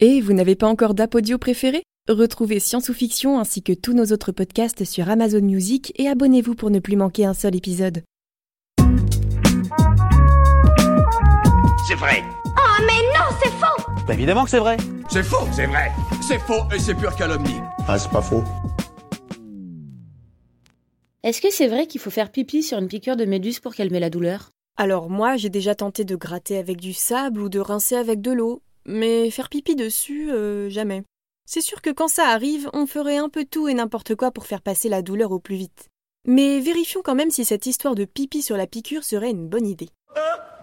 Et vous n'avez pas encore d'app audio préféré? Retrouvez Science ou Fiction ainsi que tous nos autres podcasts sur Amazon Music et abonnez-vous pour ne plus manquer un seul épisode. C'est vrai. Oh mais non, c'est faux Bah évidemment que c'est vrai. C'est faux, c'est vrai. C'est faux et c'est pure calomnie. Ah, c'est pas faux. Est-ce que c'est vrai qu'il faut faire pipi sur une piqûre de méduse pour calmer la douleur? Alors moi, j'ai déjà tenté de gratter avec du sable ou de rincer avec de l'eau, mais faire pipi dessus, euh, jamais. C'est sûr que quand ça arrive, on ferait un peu tout et n'importe quoi pour faire passer la douleur au plus vite. Mais vérifions quand même si cette histoire de pipi sur la piqûre serait une bonne idée.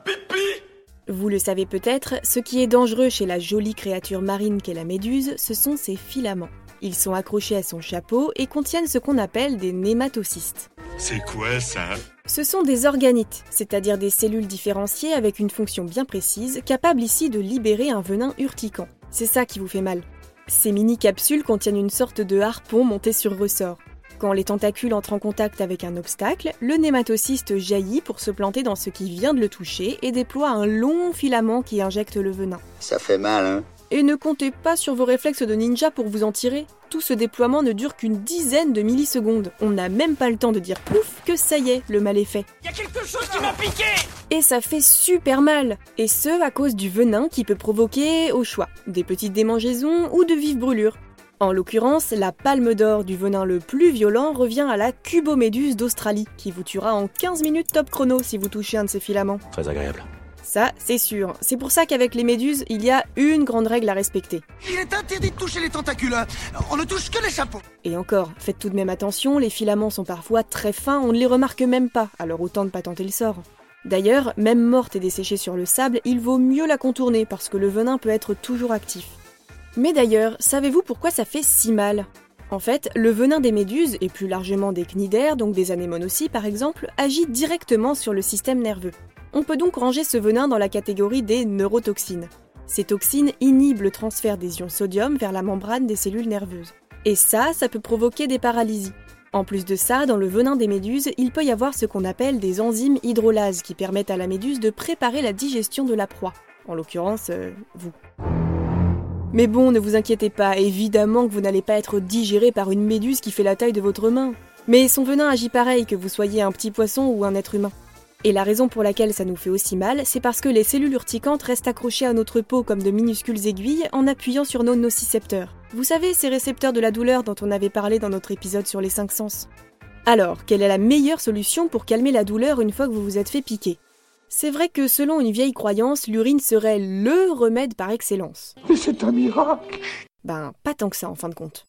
Pipi Vous le savez peut-être, ce qui est dangereux chez la jolie créature marine qu'est la méduse, ce sont ses filaments. Ils sont accrochés à son chapeau et contiennent ce qu'on appelle des nématocystes. C'est quoi ça? Ce sont des organites, c'est-à-dire des cellules différenciées avec une fonction bien précise, capables ici de libérer un venin urticant. C'est ça qui vous fait mal. Ces mini-capsules contiennent une sorte de harpon monté sur ressort. Quand les tentacules entrent en contact avec un obstacle, le nématocyste jaillit pour se planter dans ce qui vient de le toucher et déploie un long filament qui injecte le venin. Ça fait mal, hein? Et ne comptez pas sur vos réflexes de ninja pour vous en tirer. Tout ce déploiement ne dure qu'une dizaine de millisecondes. On n'a même pas le temps de dire pouf que ça y est, le mal est fait. Y a quelque chose qui m'a piqué Et ça fait super mal Et ce, à cause du venin qui peut provoquer, au choix, des petites démangeaisons ou de vives brûlures. En l'occurrence, la palme d'or du venin le plus violent revient à la cuboméduse d'Australie, qui vous tuera en 15 minutes top chrono si vous touchez un de ses filaments. Très agréable. Ça, c'est sûr. C'est pour ça qu'avec les méduses, il y a une grande règle à respecter. Il est interdit de toucher les tentacules. hein. On ne touche que les chapeaux. Et encore, faites tout de même attention, les filaments sont parfois très fins, on ne les remarque même pas, alors autant ne pas tenter le sort. D'ailleurs, même morte et desséchée sur le sable, il vaut mieux la contourner parce que le venin peut être toujours actif. Mais d'ailleurs, savez-vous pourquoi ça fait si mal? En fait, le venin des méduses, et plus largement des cnidaires, donc des anémones aussi par exemple, agit directement sur le système nerveux. On peut donc ranger ce venin dans la catégorie des neurotoxines. Ces toxines inhibent le transfert des ions sodium vers la membrane des cellules nerveuses. Et ça, ça peut provoquer des paralysies. En plus de ça, dans le venin des méduses, il peut y avoir ce qu'on appelle des enzymes hydrolases qui permettent à la méduse de préparer la digestion de la proie. En l'occurrence, euh, vous. Mais bon, ne vous inquiétez pas, évidemment que vous n'allez pas être digéré par une méduse qui fait la taille de votre main. Mais son venin agit pareil que vous soyez un petit poisson ou un être humain. Et la raison pour laquelle ça nous fait aussi mal, c'est parce que les cellules urticantes restent accrochées à notre peau comme de minuscules aiguilles en appuyant sur nos nocicepteurs. Vous savez, ces récepteurs de la douleur dont on avait parlé dans notre épisode sur les cinq sens. Alors, quelle est la meilleure solution pour calmer la douleur une fois que vous vous êtes fait piquer? C'est vrai que selon une vieille croyance, l'urine serait LE remède par excellence. Mais c'est un miracle Ben, pas tant que ça en fin de compte.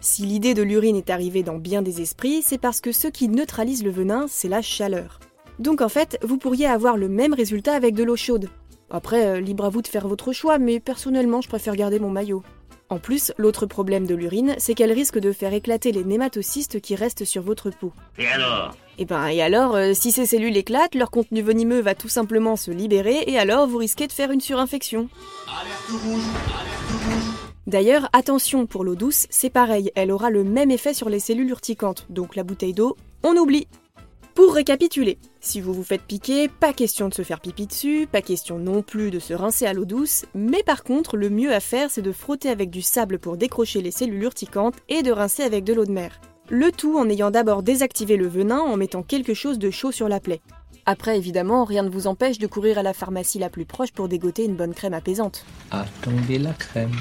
Si l'idée de l'urine est arrivée dans bien des esprits, c'est parce que ce qui neutralise le venin, c'est la chaleur. Donc en fait, vous pourriez avoir le même résultat avec de l'eau chaude. Après, euh, libre à vous de faire votre choix, mais personnellement, je préfère garder mon maillot. En plus, l'autre problème de l'urine, c'est qu'elle risque de faire éclater les nématocystes qui restent sur votre peau. Et alors? Et ben, et alors, euh, si ces cellules éclatent, leur contenu venimeux va tout simplement se libérer, et alors vous risquez de faire une surinfection. D'ailleurs, attention, pour l'eau douce, c'est pareil, elle aura le même effet sur les cellules urticantes, donc la bouteille d'eau, on oublie. Pour récapituler, si vous vous faites piquer, pas question de se faire pipi dessus, pas question non plus de se rincer à l'eau douce, mais par contre, le mieux à faire, c'est de frotter avec du sable pour décrocher les cellules urticantes et de rincer avec de l'eau de mer. Le tout en ayant d'abord désactivé le venin en mettant quelque chose de chaud sur la plaie. Après, évidemment, rien ne vous empêche de courir à la pharmacie la plus proche pour dégoter une bonne crème apaisante. Attendez la crème.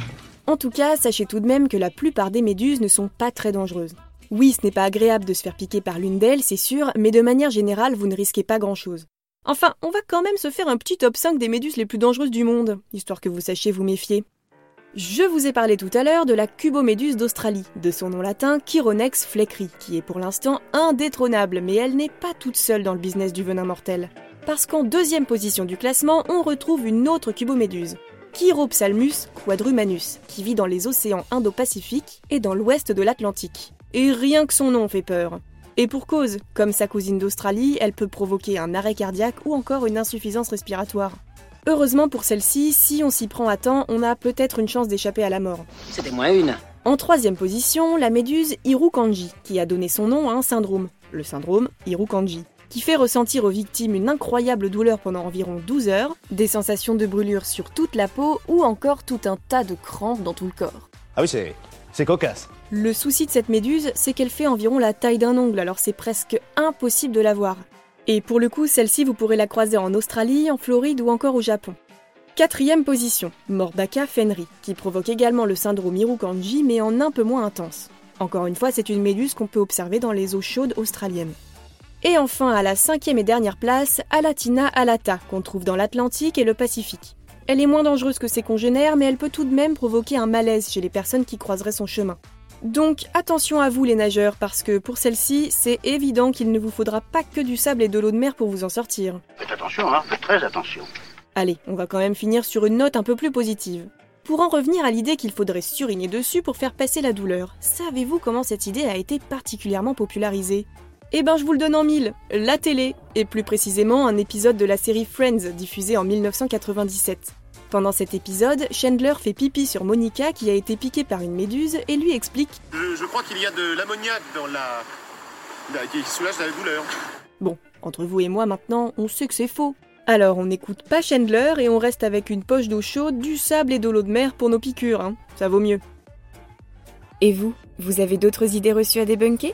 En tout cas, sachez tout de même que la plupart des méduses ne sont pas très dangereuses. Oui, ce n'est pas agréable de se faire piquer par l'une d'elles, c'est sûr, mais de manière générale, vous ne risquez pas grand-chose. Enfin, on va quand même se faire un petit top 5 des méduses les plus dangereuses du monde, histoire que vous sachiez vous méfier. Je vous ai parlé tout à l'heure de la cuboméduse d'Australie, de son nom latin Chironex fleckri, qui est pour l'instant indétrônable, mais elle n'est pas toute seule dans le business du venin mortel. Parce qu'en deuxième position du classement, on retrouve une autre cuboméduse, Chiropsalmus quadrumanus, qui vit dans les océans Indo-Pacifique et dans l'ouest de l'Atlantique. Et rien que son nom fait peur. Et pour cause, comme sa cousine d'Australie, elle peut provoquer un arrêt cardiaque ou encore une insuffisance respiratoire. Heureusement pour celle-ci, si on s'y prend à temps, on a peut-être une chance d'échapper à la mort. C'était moins une. En troisième position, la méduse Hirukanji, qui a donné son nom à un syndrome, le syndrome Hirukanji. Qui fait ressentir aux victimes une incroyable douleur pendant environ 12 heures, des sensations de brûlure sur toute la peau ou encore tout un tas de crampes dans tout le corps. Ah oui, c'est, c'est cocasse. Le souci de cette méduse, c'est qu'elle fait environ la taille d'un ongle, alors c'est presque impossible de la voir. Et pour le coup, celle-ci, vous pourrez la croiser en Australie, en Floride ou encore au Japon. Quatrième position, Morbaka fenri, qui provoque également le syndrome Irukandji mais en un peu moins intense. Encore une fois, c'est une méduse qu'on peut observer dans les eaux chaudes australiennes. Et enfin, à la cinquième et dernière place, Alatina alata, qu'on trouve dans l'Atlantique et le Pacifique. Elle est moins dangereuse que ses congénères, mais elle peut tout de même provoquer un malaise chez les personnes qui croiseraient son chemin. Donc attention à vous les nageurs, parce que pour celle-ci, c'est évident qu'il ne vous faudra pas que du sable et de l'eau de mer pour vous en sortir. Faites attention, hein, faites très attention. Allez, on va quand même finir sur une note un peu plus positive. Pour en revenir à l'idée qu'il faudrait suriner dessus pour faire passer la douleur, savez-vous comment cette idée a été particulièrement popularisée? Eh ben je vous le donne en mille, la télé, et plus précisément un épisode de la série Friends diffusée en 1997. Pendant cet épisode, Chandler fait pipi sur Monica qui a été piquée par une méduse et lui explique Je, je crois qu'il y a de l'ammoniac dans la... la- qui soulage la douleur. Bon, entre vous et moi maintenant, on sait que c'est faux. Alors on n'écoute pas Chandler et on reste avec une poche d'eau chaude, du sable et de l'eau de mer pour nos piqûres, hein. Ça vaut mieux. Et vous, vous avez d'autres idées reçues à débunker?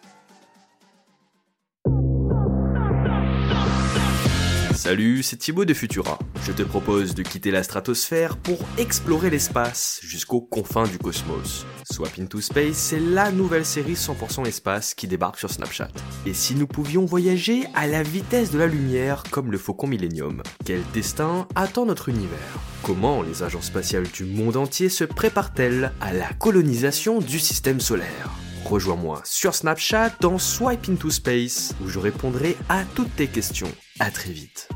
Salut, c'est Thibaut de Futura. Je te propose de quitter la stratosphère pour explorer l'espace jusqu'aux confins du cosmos. Swap into Space, c'est la nouvelle série 100% espace qui débarque sur Snapchat. Et si nous pouvions voyager à la vitesse de la lumière comme le Faucon Millennium Quel destin attend notre univers? Comment les agences spatiales du monde entier se préparent-elles à la colonisation du système solaire? Rejoins-moi sur Snapchat dans Swipe into Space où je répondrai à toutes tes questions. À très vite.